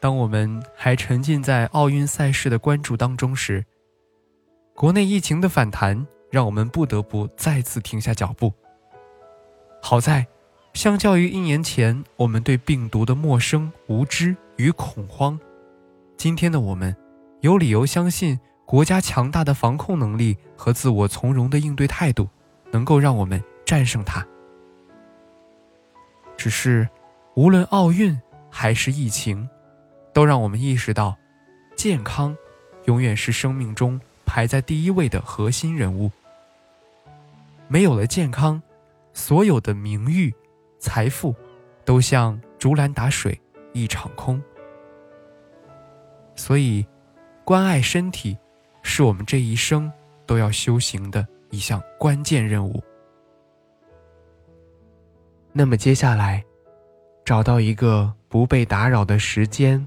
当我们还沉浸在奥运赛事的关注当中时，国内疫情的反弹让我们不得不再次停下脚步。好在，相较于一年前我们对病毒的陌生、无知与恐慌，今天的我们有理由相信，国家强大的防控能力和自我从容的应对态度，能够让我们战胜它。只是，无论奥运。还是疫情，都让我们意识到，健康永远是生命中排在第一位的核心人物。没有了健康，所有的名誉、财富，都像竹篮打水一场空。所以，关爱身体，是我们这一生都要修行的一项关键任务。那么接下来，找到一个。不被打扰的时间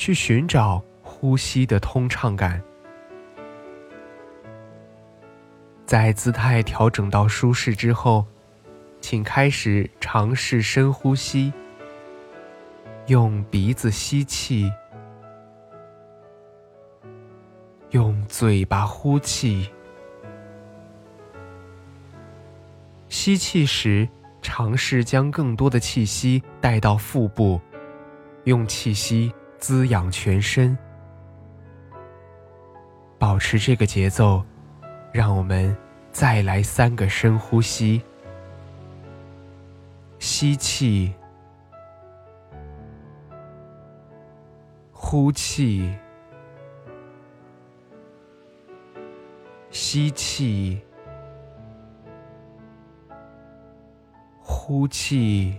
去寻找呼吸的通畅感。在姿态调整到舒适之后，请开始尝试深呼吸。用鼻子吸气，用嘴巴呼气。吸气时。尝试将更多的气息带到腹部，用气息滋养全身。保持这个节奏，让我们再来三个深呼吸：吸气，呼气，吸气。呼气，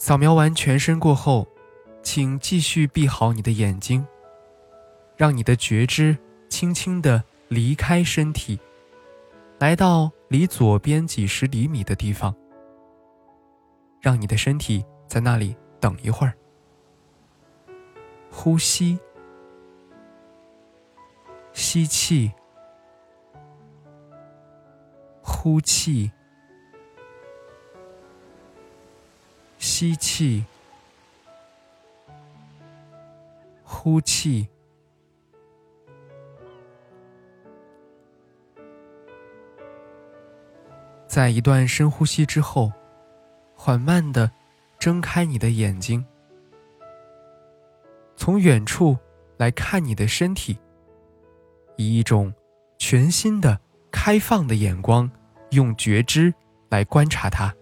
扫描完全身过后。请继续闭好你的眼睛，让你的觉知轻轻地离开身体，来到离左边几十厘米的地方，让你的身体在那里等一会儿。呼吸，吸气，呼气，吸气。呼气，在一段深呼吸之后，缓慢的睁开你的眼睛，从远处来看你的身体，以一种全新的、开放的眼光，用觉知来观察它。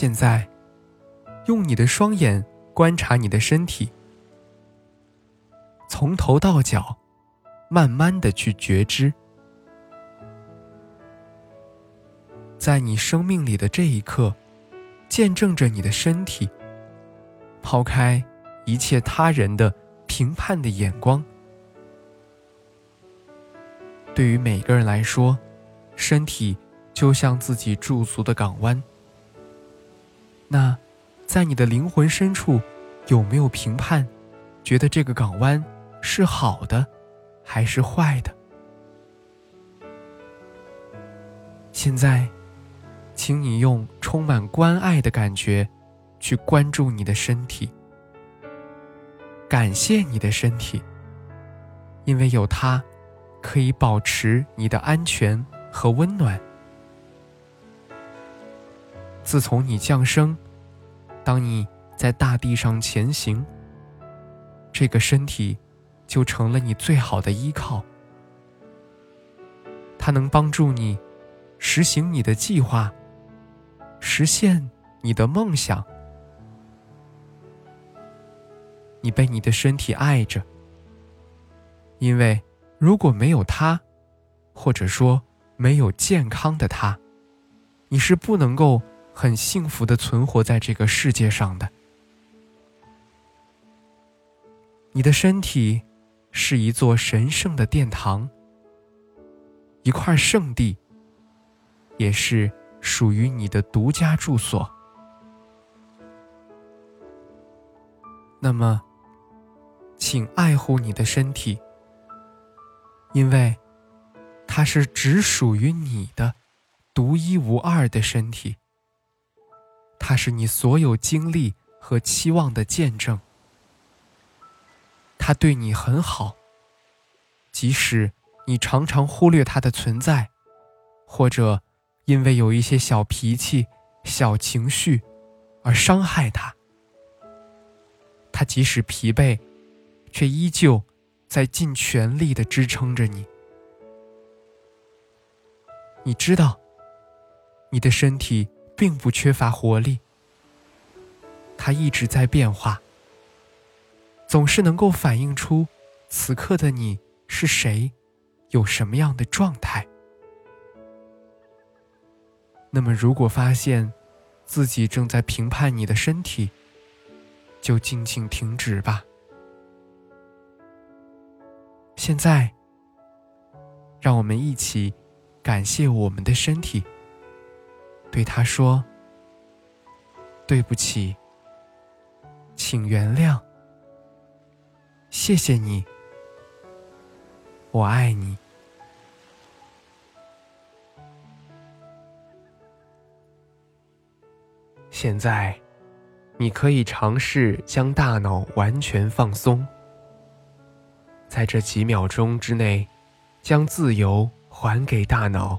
现在，用你的双眼观察你的身体，从头到脚，慢慢的去觉知，在你生命里的这一刻，见证着你的身体，抛开一切他人的评判的眼光。对于每个人来说，身体就像自己驻足的港湾。那，在你的灵魂深处，有没有评判，觉得这个港湾是好的，还是坏的？现在，请你用充满关爱的感觉，去关注你的身体，感谢你的身体，因为有它，可以保持你的安全和温暖。自从你降生，当你在大地上前行，这个身体就成了你最好的依靠。它能帮助你实行你的计划，实现你的梦想。你被你的身体爱着，因为如果没有它，或者说没有健康的它，你是不能够。很幸福的存活在这个世界上的，你的身体是一座神圣的殿堂，一块圣地，也是属于你的独家住所。那么，请爱护你的身体，因为它是只属于你的独一无二的身体。它是你所有经历和期望的见证。它对你很好，即使你常常忽略它的存在，或者因为有一些小脾气、小情绪而伤害它。它即使疲惫，却依旧在尽全力的支撑着你。你知道，你的身体。并不缺乏活力，它一直在变化，总是能够反映出此刻的你是谁，有什么样的状态。那么，如果发现自己正在评判你的身体，就静静停止吧。现在，让我们一起感谢我们的身体。对他说：“对不起，请原谅，谢谢你，我爱你。”现在，你可以尝试将大脑完全放松，在这几秒钟之内，将自由还给大脑，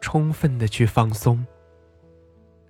充分的去放松。